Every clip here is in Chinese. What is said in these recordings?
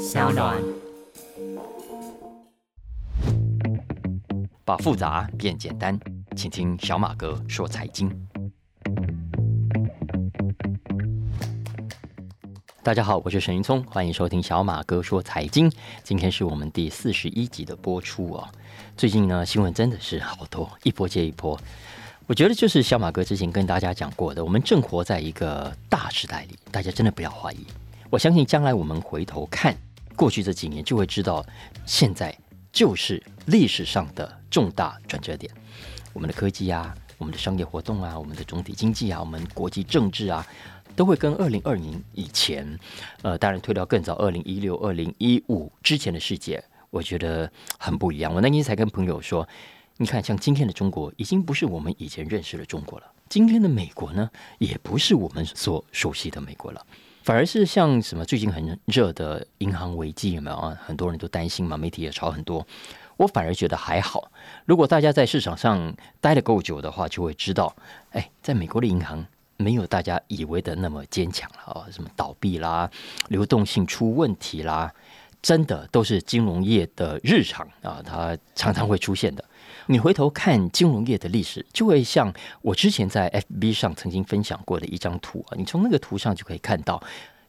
小暖。把复杂变简单，请听小马哥说财经。大家好，我是沈云聪，欢迎收听小马哥说财经。今天是我们第四十一集的播出哦。最近呢，新闻真的是好多，一波接一波。我觉得就是小马哥之前跟大家讲过的，我们正活在一个大时代里，大家真的不要怀疑。我相信将来我们回头看过去这几年，就会知道现在就是历史上的重大转折点。我们的科技啊，我们的商业活动啊，我们的总体经济啊，我们国际政治啊，都会跟二零二零以前，呃，当然推到更早二零一六、二零一五之前的世界，我觉得很不一样。我那天才跟朋友说，你看，像今天的中国，已经不是我们以前认识的中国了；今天的美国呢，也不是我们所熟悉的美国了。反而是像什么最近很热的银行危机有没有啊？很多人都担心嘛，媒体也炒很多。我反而觉得还好。如果大家在市场上待的够久的话，就会知道，哎，在美国的银行没有大家以为的那么坚强了啊。什么倒闭啦，流动性出问题啦，真的都是金融业的日常啊，它常常会出现的。你回头看金融业的历史，就会像我之前在 FB 上曾经分享过的一张图啊，你从那个图上就可以看到，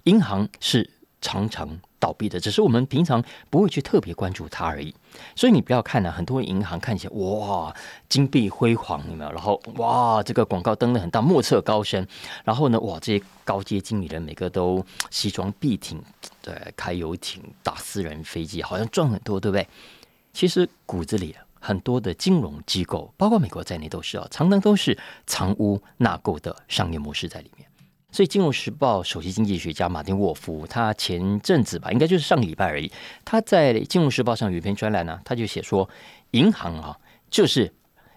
银行是常常倒闭的，只是我们平常不会去特别关注它而已。所以你不要看呢，很多银行看起来哇金碧辉煌，有没有？然后哇这个广告登的很大，莫测高深。然后呢，哇这些高阶经理人每个都西装笔挺，对，开游艇、打私人飞机，好像赚很多，对不对？其实骨子里。很多的金融机构，包括美国在内，都是啊，常常都是藏污纳垢的商业模式在里面。所以，《金融时报》首席经济学家马丁沃夫，他前阵子吧，应该就是上个礼拜而已，他在《金融时报》上有一篇专栏呢，他就写说，银行啊，就是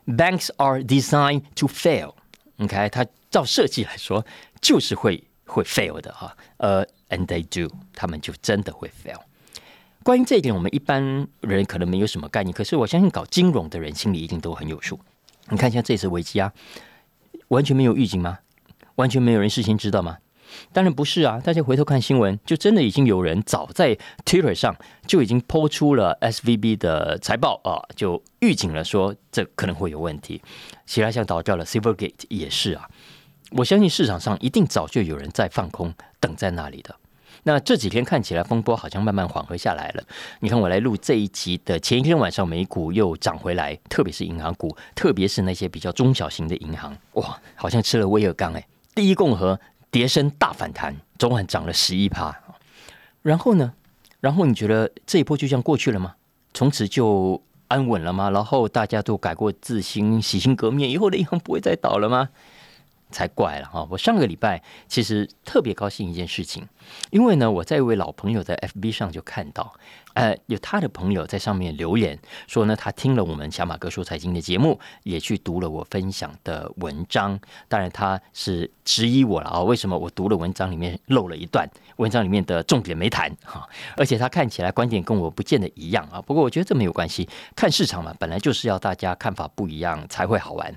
banks are designed to fail。OK，他照设计来说，就是会会 fail 的哈，呃，and they do，他们就真的会 fail。关于这一点，我们一般人可能没有什么概念，可是我相信搞金融的人心里一定都很有数。你看，一下这次危机啊，完全没有预警吗？完全没有人事先知道吗？当然不是啊！大家回头看新闻，就真的已经有人早在 Twitter 上就已经抛出了 SVB 的财报啊，就预警了说这可能会有问题。其他像倒掉了 Silvergate 也是啊，我相信市场上一定早就有人在放空，等在那里的。那这几天看起来风波好像慢慢缓和下来了。你看我来录这一集的前一天晚上，美股又涨回来，特别是银行股，特别是那些比较中小型的银行，哇，好像吃了威尔刚哎。第一共和跌升大反弹，昨晚涨了十一趴。然后呢？然后你觉得这一波就这样过去了吗？从此就安稳了吗？然后大家都改过自新，洗心革面，以后的银行不会再倒了吗？才怪了哈！我上个礼拜其实特别高兴一件事情，因为呢，我在一位老朋友在 FB 上就看到，呃，有他的朋友在上面留言说呢，他听了我们小马哥说财经的节目，也去读了我分享的文章。当然，他是质疑我了啊，为什么我读了文章里面漏了一段，文章里面的重点没谈哈？而且他看起来观点跟我不见得一样啊。不过我觉得这没有关系，看市场嘛，本来就是要大家看法不一样才会好玩。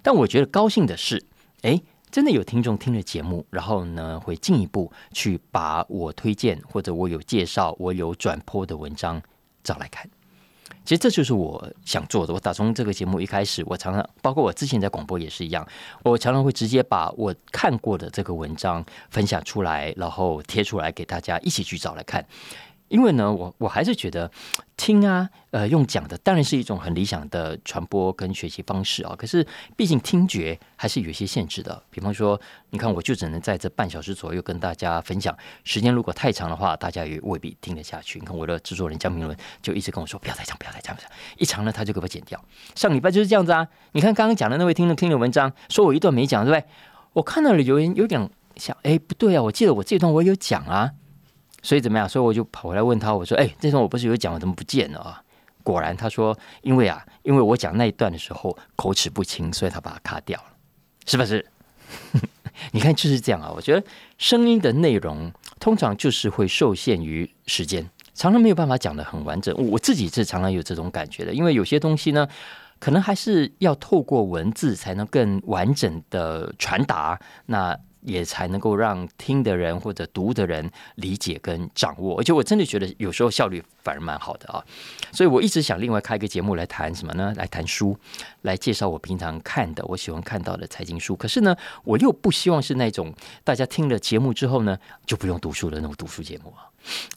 但我觉得高兴的是。哎，真的有听众听了节目，然后呢，会进一步去把我推荐或者我有介绍、我有转播的文章找来看。其实这就是我想做的。我打从这个节目一开始，我常常包括我之前在广播也是一样，我常常会直接把我看过的这个文章分享出来，然后贴出来给大家一起去找来看。因为呢，我我还是觉得听啊，呃，用讲的当然是一种很理想的传播跟学习方式啊。可是毕竟听觉还是有一些限制的。比方说，你看，我就只能在这半小时左右跟大家分享。时间如果太长的话，大家也未必听得下去。你看，我的制作人江明伦就一直跟我说：“不要太长，不要太长，不要太长。”一长呢，他就给我剪掉。上礼拜就是这样子啊。你看刚刚讲的那位听众听的文章，说我一段没讲，对不对？我看到了留言，有点想，哎，不对啊，我记得我这段我有讲啊。所以怎么样？所以我就跑回来问他，我说：“哎，这段我不是有讲，我怎么不见了啊？”果然他说：“因为啊，因为我讲那一段的时候口齿不清，所以他把它卡掉了，是不是？” 你看就是这样啊。我觉得声音的内容通常就是会受限于时间，常常没有办法讲的很完整。我自己是常常有这种感觉的，因为有些东西呢，可能还是要透过文字才能更完整的传达。那也才能够让听的人或者读的人理解跟掌握。而且我真的觉得有时候效率反而蛮好的啊，所以我一直想另外开一个节目来谈什么呢？来谈书，来介绍我平常看的、我喜欢看到的财经书。可是呢，我又不希望是那种大家听了节目之后呢就不用读书的那种读书节目啊。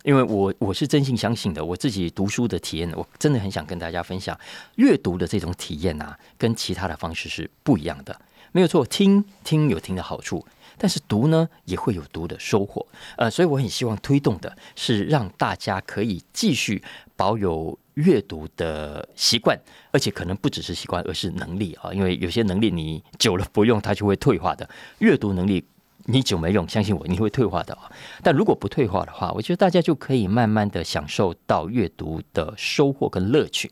因为我我是真心相信的，我自己读书的体验，我真的很想跟大家分享阅读的这种体验啊，跟其他的方式是不一样的。没有错，听听有听的好处，但是读呢也会有读的收获。呃，所以我很希望推动的是让大家可以继续保有阅读的习惯，而且可能不只是习惯，而是能力啊。因为有些能力你久了不用，它就会退化的。阅读能力。你久没用，相信我，你会退化的啊！但如果不退化的话，我觉得大家就可以慢慢的享受到阅读的收获跟乐趣。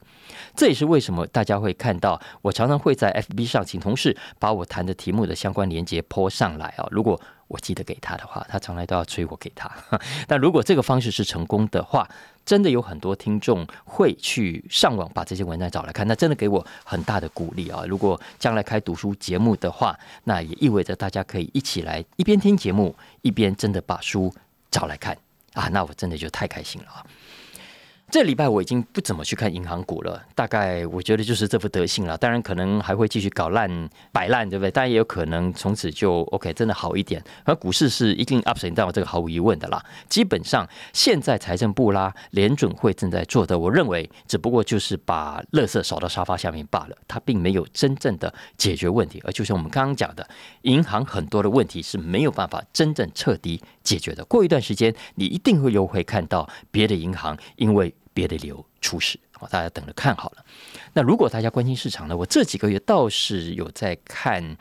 这也是为什么大家会看到我常常会在 FB 上请同事把我谈的题目的相关连接泼上来啊！如果我记得给他的话，他从来都要催我给他。但如果这个方式是成功的话，真的有很多听众会去上网把这些文章找来看，那真的给我很大的鼓励啊！如果将来开读书节目的话，那也意味着大家可以一起来一边听节目，一边真的把书找来看啊！那我真的就太开心了啊！这礼拜我已经不怎么去看银行股了，大概我觉得就是这副德性了。当然可能还会继续搞烂摆烂，对不对？当然也有可能从此就 OK，真的好一点。而股市是一定 up and down，这个毫无疑问的啦。基本上现在财政部啦、联准会正在做的，我认为只不过就是把垃圾扫到沙发下面罢了，它并没有真正的解决问题。而就像我们刚刚讲的，银行很多的问题是没有办法真正彻底解决的。过一段时间，你一定会又会看到别的银行因为别的理由出事，啊，大家等着看好了。那如果大家关心市场呢？我这几个月倒是有在看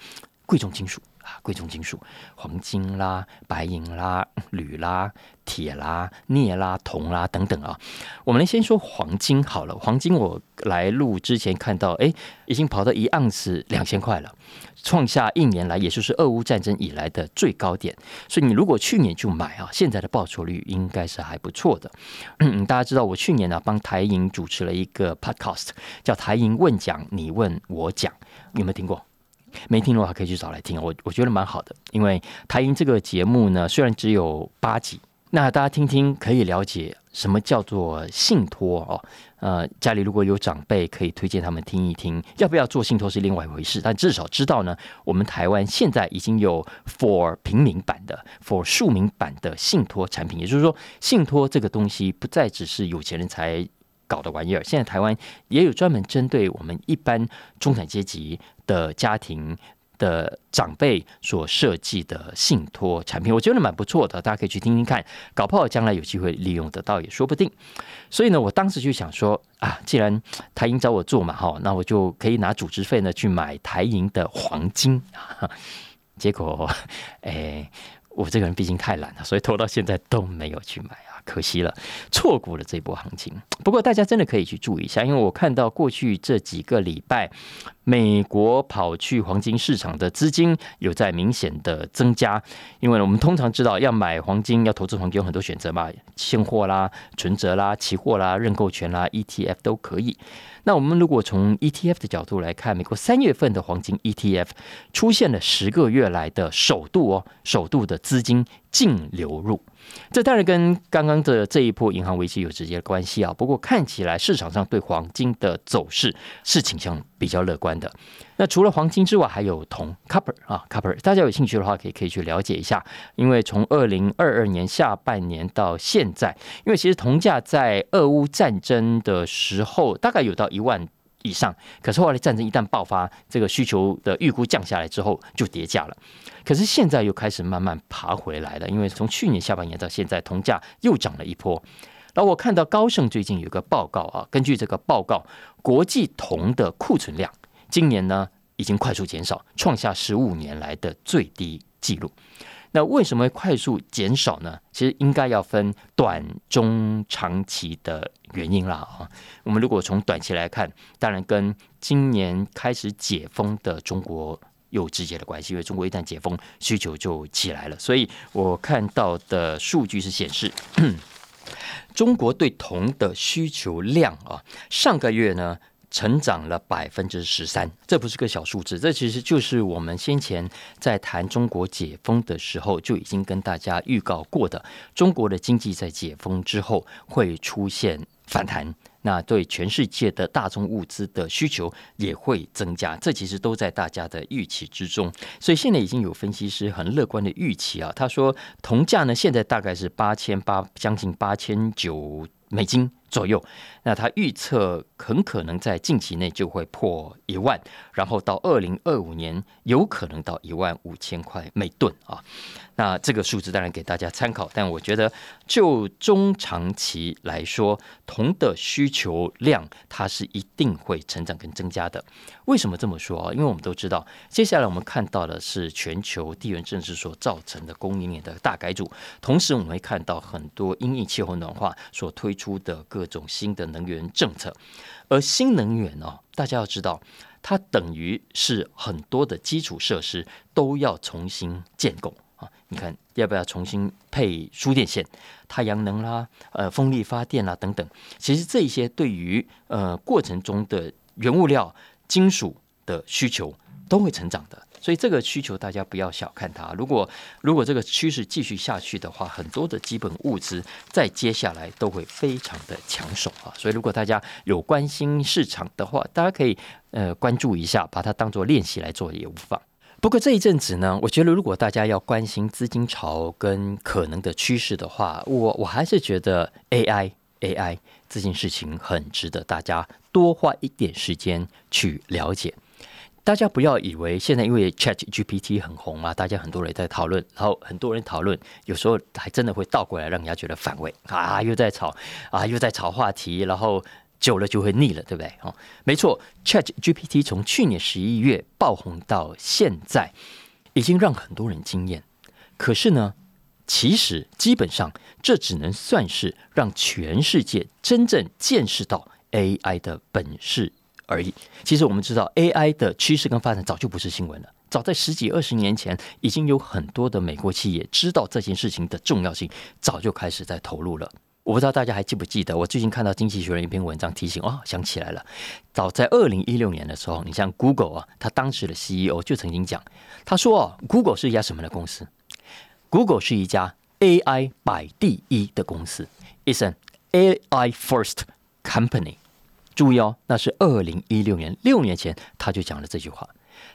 贵重金属，贵重金属，黄金啦、白银啦、铝啦、铁啦、镍啦、铜啦等等啊。我们来先说黄金好了，黄金我来录之前看到，哎，已经跑到一盎司两千块了。创下一年来，也就是俄乌战争以来的最高点。所以你如果去年就买啊，现在的报酬率应该是还不错的。嗯，大家知道我去年呢帮台银主持了一个 podcast，叫台银问讲，你问我讲，有没有听过？没听的话可以去找来听，我我觉得蛮好的。因为台银这个节目呢，虽然只有八集，那大家听听可以了解什么叫做信托哦。呃，家里如果有长辈，可以推荐他们听一听。要不要做信托是另外一回事，但至少知道呢，我们台湾现在已经有 for 平民版的、for 庶民版的信托产品。也就是说，信托这个东西不再只是有钱人才搞的玩意儿，现在台湾也有专门针对我们一般中产阶级的家庭。的长辈所设计的信托产品，我觉得蛮不错的，大家可以去听听看，搞不好将来有机会利用得到也说不定。所以呢，我当时就想说啊，既然台银找我做嘛，哈，那我就可以拿组织费呢去买台银的黄金。结果，哎，我这个人毕竟太懒了，所以拖到现在都没有去买啊。可惜了，错过了这波行情。不过大家真的可以去注意一下，因为我看到过去这几个礼拜，美国跑去黄金市场的资金有在明显的增加。因为我们通常知道要买黄金、要投资黄金有很多选择嘛，现货啦、存折啦、期货啦、认购权啦、ETF 都可以。那我们如果从 ETF 的角度来看，美国三月份的黄金 ETF 出现了十个月来的首度哦，首度的资金净流入。这当然跟刚刚的这一波银行危机有直接关系啊。不过看起来市场上对黄金的走势是倾向比较乐观的。那除了黄金之外，还有铜 （copper） 啊，copper。大家有兴趣的话，可以可以去了解一下。因为从二零二二年下半年到现在，因为其实铜价在俄乌战争的时候大概有到一万。以上，可是后来战争一旦爆发，这个需求的预估降下来之后，就跌价了。可是现在又开始慢慢爬回来了，因为从去年下半年到现在，铜价又涨了一波。然后我看到高盛最近有个报告啊，根据这个报告，国际铜的库存量今年呢已经快速减少，创下十五年来的最低纪录。那为什么会快速减少呢？其实应该要分短、中、长期的原因啦啊。我们如果从短期来看，当然跟今年开始解封的中国有直接的关系，因为中国一旦解封，需求就起来了。所以我看到的数据是显示，中国对铜的需求量啊，上个月呢。成长了百分之十三，这不是个小数字，这其实就是我们先前在谈中国解封的时候就已经跟大家预告过的，中国的经济在解封之后会出现反弹，那对全世界的大宗物资的需求也会增加，这其实都在大家的预期之中。所以现在已经有分析师很乐观的预期啊，他说铜价呢现在大概是八千八，将近八千九美金。左右，那他预测很可能在近期内就会破一万，然后到二零二五年有可能到一万五千块每吨啊。那这个数字当然给大家参考，但我觉得就中长期来说，铜的需求量它是一定会成长跟增加的。为什么这么说啊？因为我们都知道，接下来我们看到的是全球地缘政治所造成的供应链的大改组，同时我们会看到很多因应气候暖化所推出的各种新的能源政策，而新能源哦，大家要知道，它等于是很多的基础设施都要重新建构啊。你看，要不要重新配输电线、太阳能啦、呃风力发电啦等等？其实这些对于呃过程中的原物料、金属的需求都会成长的，所以这个需求大家不要小看它。如果如果这个趋势继续下去的话，很多的基本物资在接下来都会非常的抢手啊！所以如果大家有关心市场的话，大家可以呃关注一下，把它当做练习来做也无妨。不过这一阵子呢，我觉得如果大家要关心资金潮跟可能的趋势的话，我我还是觉得 AI AI 这件事情很值得大家多花一点时间去了解。大家不要以为现在因为 Chat GPT 很红嘛，大家很多人在讨论，然后很多人讨论，有时候还真的会倒过来让人家觉得反胃啊，又在吵啊，又在炒话题，然后。久了就会腻了，对不对？哦，没错，Chat GPT 从去年十一月爆红到现在，已经让很多人惊艳。可是呢，其实基本上这只能算是让全世界真正见识到 AI 的本事而已。其实我们知道，AI 的趋势跟发展早就不是新闻了。早在十几二十年前，已经有很多的美国企业知道这件事情的重要性，早就开始在投入了。我不知道大家还记不记得，我最近看到《经济学人》一篇文章提醒，哦，想起来了。早在二零一六年的时候，你像 Google 啊，他当时的 CEO 就曾经讲，他说哦，Google 是一家什么的公司？Google 是一家 AI 摆第一的公司，is an AI first company。注意哦，那是二零一六年，六年前他就讲了这句话。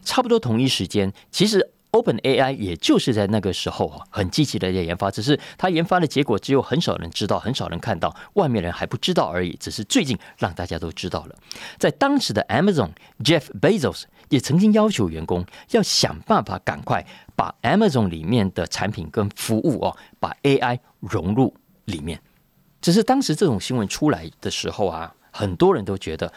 差不多同一时间，其实。Open AI 也就是在那个时候啊，很积极的在研发，只是他研发的结果只有很少人知道，很少人看到，外面人还不知道而已。只是最近让大家都知道了。在当时的 Amazon Jeff Bezos 也曾经要求员工要想办法赶快把 Amazon 里面的产品跟服务哦，把 AI 融入里面。只是当时这种新闻出来的时候啊，很多人都觉得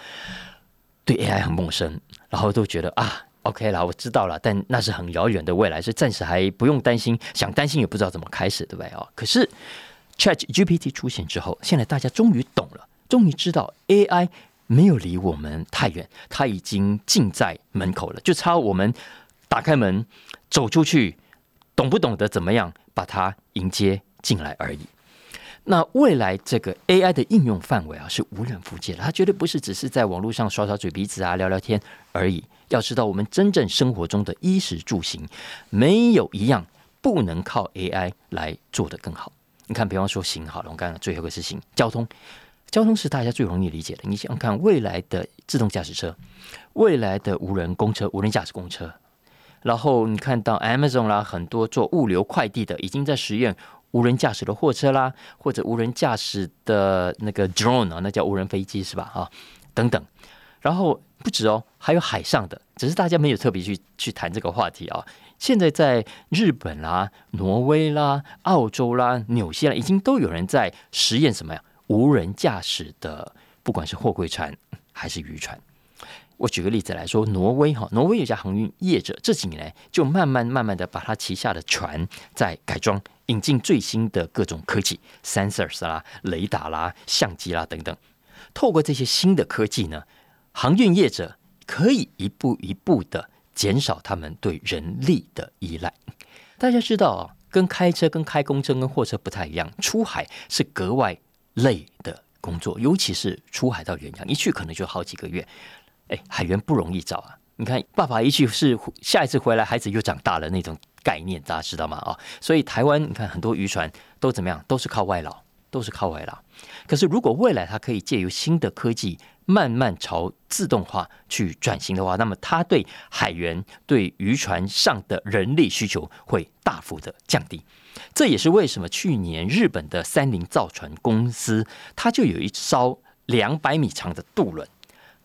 对 AI 很陌生，然后都觉得啊。OK 了，我知道了，但那是很遥远的未来，所以暂时还不用担心，想担心也不知道怎么开始，对不对啊？可是 Chat GPT 出现之后，现在大家终于懂了，终于知道 AI 没有离我们太远，它已经近在门口了，就差我们打开门走出去，懂不懂得怎么样把它迎接进来而已。那未来这个 AI 的应用范围啊，是无远弗届的，它绝对不是只是在网络上耍耍嘴皮子啊、聊聊天而已。要知道，我们真正生活中的衣食住行，没有一样不能靠 AI 来做得更好。你看，比方说行好了，我刚刚最后一个是行交通，交通是大家最容易理解的。你想看未来的自动驾驶车，未来的无人公车、无人驾驶公车，然后你看到 Amazon 啦，很多做物流快递的已经在实验无人驾驶的货车啦，或者无人驾驶的那个 drone 啊，那叫无人飞机是吧？啊，等等。然后不止哦，还有海上的，只是大家没有特别去去谈这个话题啊。现在在日本啦、挪威啦、澳洲啦、纽西兰，已经都有人在实验什么呀？无人驾驶的，不管是货柜船还是渔船。我举个例子来说，挪威哈，挪威有家航运业者，这几年来就慢慢慢慢的把他旗下的船在改装，引进最新的各种科技，sensors 啦、雷达啦、相机啦等等。透过这些新的科技呢。航运业者可以一步一步的减少他们对人力的依赖。大家知道啊，跟开车、跟开公车、跟货车不太一样，出海是格外累的工作，尤其是出海到远洋，一去可能就好几个月。哎，海员不容易找啊！你看，爸爸一去是下一次回来，孩子又长大了那种概念，大家知道吗？啊，所以台湾你看很多渔船都怎么样，都是靠外劳，都是靠外劳。可是如果未来它可以借由新的科技，慢慢朝自动化去转型的话，那么它对海员、对渔船上的人力需求会大幅的降低。这也是为什么去年日本的三菱造船公司，它就有一艘两百米长的渡轮。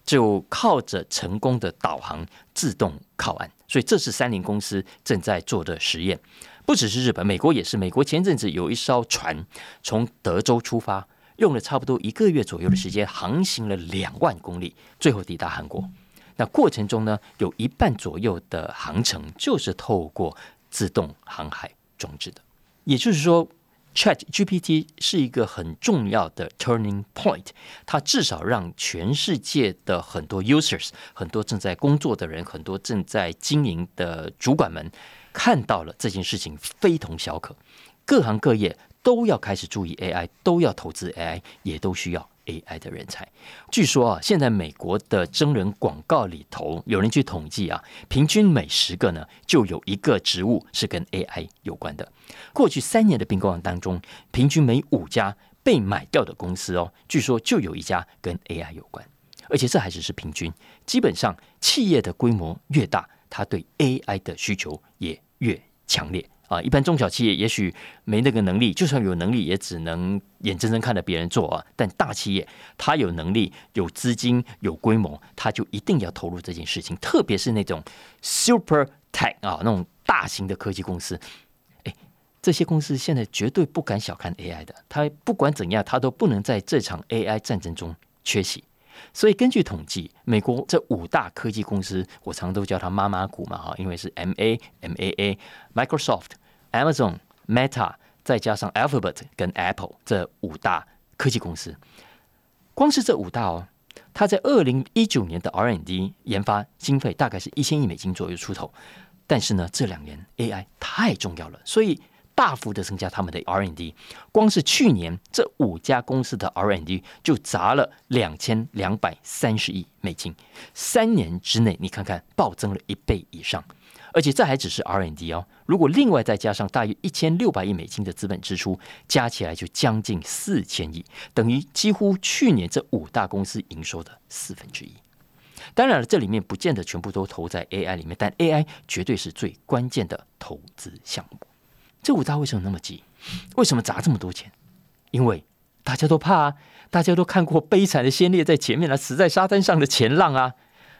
就靠着成功的导航自动靠岸，所以这是三菱公司正在做的实验。不只是日本，美国也是。美国前阵子有一艘船从德州出发，用了差不多一个月左右的时间，航行了两万公里，最后抵达韩国。那过程中呢，有一半左右的航程就是透过自动航海装置的，也就是说。Chat GPT 是一个很重要的 turning point，它至少让全世界的很多 users、很多正在工作的人、很多正在经营的主管们看到了这件事情非同小可，各行各业都要开始注意 AI，都要投资 AI，也都需要。AI 的人才，据说啊，现在美国的真人广告里头，有人去统计啊，平均每十个呢，就有一个职务是跟 AI 有关的。过去三年的并购案当中，平均每五家被买掉的公司哦，据说就有一家跟 AI 有关，而且这还只是平均。基本上，企业的规模越大，它对 AI 的需求也越强烈。啊，一般中小企业也许没那个能力，就算有能力，也只能眼睁睁看着别人做啊。但大企业，它有能力、有资金、有规模，它就一定要投入这件事情。特别是那种 super tech 啊，那种大型的科技公司，哎，这些公司现在绝对不敢小看 AI 的。它不管怎样，它都不能在这场 AI 战争中缺席。所以根据统计，美国这五大科技公司，我常都叫它妈妈股嘛，哈，因为是 M A M A A、Microsoft、Amazon、Meta，再加上 Alphabet 跟 Apple 这五大科技公司。光是这五大哦，它在二零一九年的 R N D 研发经费大概是一千亿美金左右出头，但是呢，这两年 AI 太重要了，所以。大幅的增加他们的 R N D，光是去年这五家公司的 R N D 就砸了两千两百三十亿美金，三年之内你看看暴增了一倍以上，而且这还只是 R N D 哦，如果另外再加上大约一千六百亿美金的资本支出，加起来就将近四千亿，等于几乎去年这五大公司营收的四分之一。当然了，这里面不见得全部都投在 AI 里面，但 AI 绝对是最关键的投资项目。这五大为什么那么急？为什么砸这么多钱？因为大家都怕啊！大家都看过悲惨的先烈在前面了，死在沙滩上的前浪啊！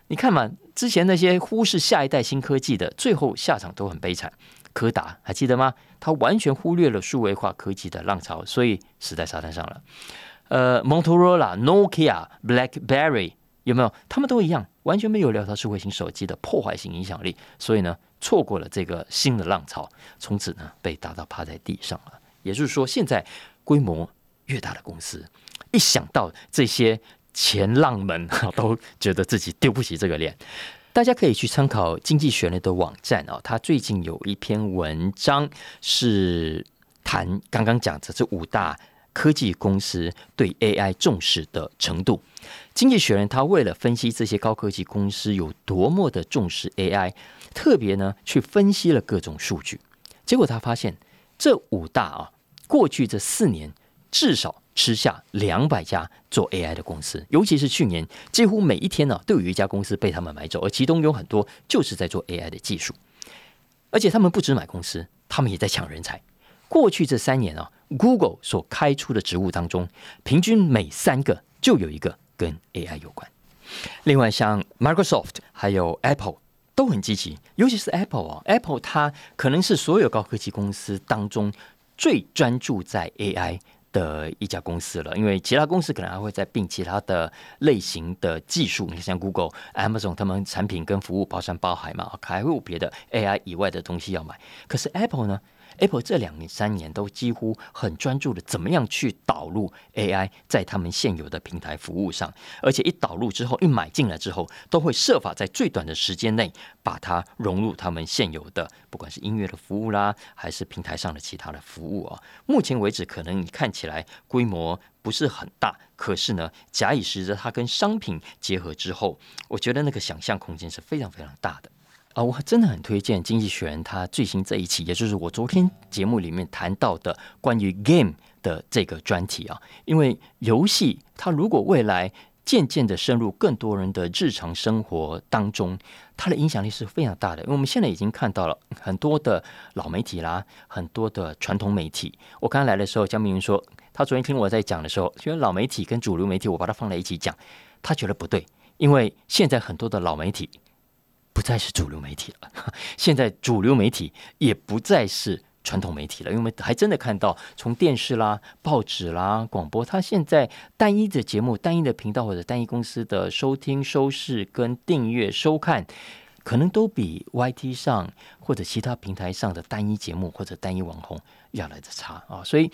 你看嘛，之前那些忽视下一代新科技的，最后下场都很悲惨。柯达还记得吗？他完全忽略了数位化科技的浪潮，所以死在沙滩上了。呃，Motorola、Nokia、BlackBerry 有没有？他们都一样，完全没有料到智慧型手机的破坏性影响力，所以呢？错过了这个新的浪潮，从此呢被打到趴在地上了。也就是说，现在规模越大的公司，一想到这些前浪们，都觉得自己丢不起这个脸。大家可以去参考《经济学人》的网站哦，他最近有一篇文章是谈刚刚讲的这五大科技公司对 AI 重视的程度。《经济学人》他为了分析这些高科技公司有多么的重视 AI。特别呢，去分析了各种数据，结果他发现这五大啊，过去这四年至少吃下两百家做 AI 的公司，尤其是去年，几乎每一天呢都有一家公司被他们买走，而其中有很多就是在做 AI 的技术，而且他们不止买公司，他们也在抢人才。过去这三年啊，Google 所开出的职务当中，平均每三个就有一个跟 AI 有关。另外，像 Microsoft 还有 Apple。都很积极，尤其是 Apple 啊，Apple 它可能是所有高科技公司当中最专注在 AI 的一家公司了。因为其他公司可能还会在并其他的类型的技术，你像 Google、Amazon，他们产品跟服务包山包海嘛，还会有别的 AI 以外的东西要买。可是 Apple 呢 Apple 这两年三年都几乎很专注的怎么样去导入 AI 在他们现有的平台服务上，而且一导入之后，一买进来之后，都会设法在最短的时间内把它融入他们现有的，不管是音乐的服务啦，还是平台上的其他的服务啊。目前为止，可能你看起来规模不是很大，可是呢，假以时日，它跟商品结合之后，我觉得那个想象空间是非常非常大的。啊，我真的很推荐《经济学人》他最新这一期，也就是我昨天节目里面谈到的关于 game 的这个专题啊。因为游戏它如果未来渐渐的深入更多人的日常生活当中，它的影响力是非常大的。因为我们现在已经看到了很多的老媒体啦，很多的传统媒体。我刚刚来的时候，江明云说，他昨天听我在讲的时候，觉得老媒体跟主流媒体，我把它放在一起讲，他觉得不对，因为现在很多的老媒体。不再是主流媒体了，现在主流媒体也不再是传统媒体了，因为还真的看到，从电视啦、报纸啦、广播，它现在单一的节目、单一的频道或者单一公司的收听、收视跟订阅、收看。可能都比 YT 上或者其他平台上的单一节目或者单一网红要来的差啊，所以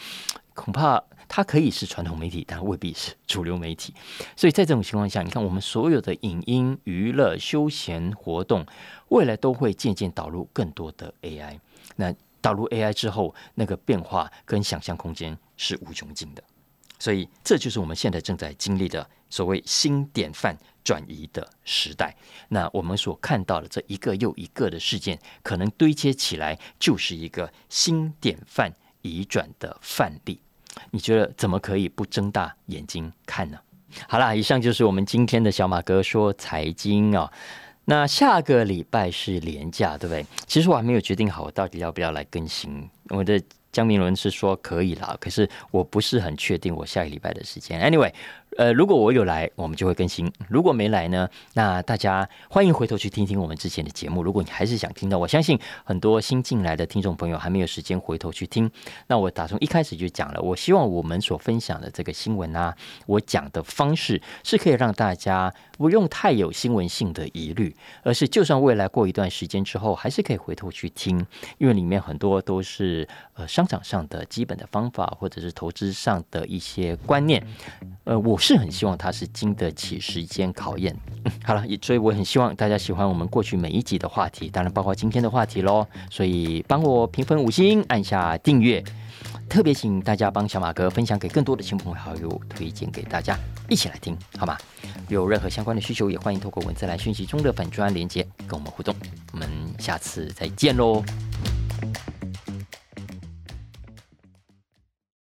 恐怕它可以是传统媒体，但未必是主流媒体。所以在这种情况下，你看我们所有的影音、娱乐、休闲活动，未来都会渐渐导入更多的 AI。那导入 AI 之后，那个变化跟想象空间是无穷尽的。所以这就是我们现在正在经历的所谓新典范。转移的时代，那我们所看到的这一个又一个的事件，可能堆接起来就是一个新典范移转的范例。你觉得怎么可以不睁大眼睛看呢？好啦，以上就是我们今天的小马哥说财经啊。那下个礼拜是年假，对不对？其实我还没有决定好，我到底要不要来更新。我的江明伦是说可以啦，可是我不是很确定我下个礼拜的时间。Anyway。呃，如果我有来，我们就会更新；如果没来呢，那大家欢迎回头去听听我们之前的节目。如果你还是想听到，我相信很多新进来的听众朋友还没有时间回头去听。那我打从一开始就讲了，我希望我们所分享的这个新闻啊，我讲的方式是可以让大家不用太有新闻性的疑虑，而是就算未来过一段时间之后，还是可以回头去听，因为里面很多都是呃商场上的基本的方法，或者是投资上的一些观念。呃，我。是很希望它是经得起时间考验。好了，所以我很希望大家喜欢我们过去每一集的话题，当然包括今天的话题喽。所以帮我评分五星，按下订阅。特别请大家帮小马哥分享给更多的亲朋好友，推荐给大家一起来听，好吗？有任何相关的需求，也欢迎透过文字来讯息中的粉砖连接跟我们互动。我们下次再见喽。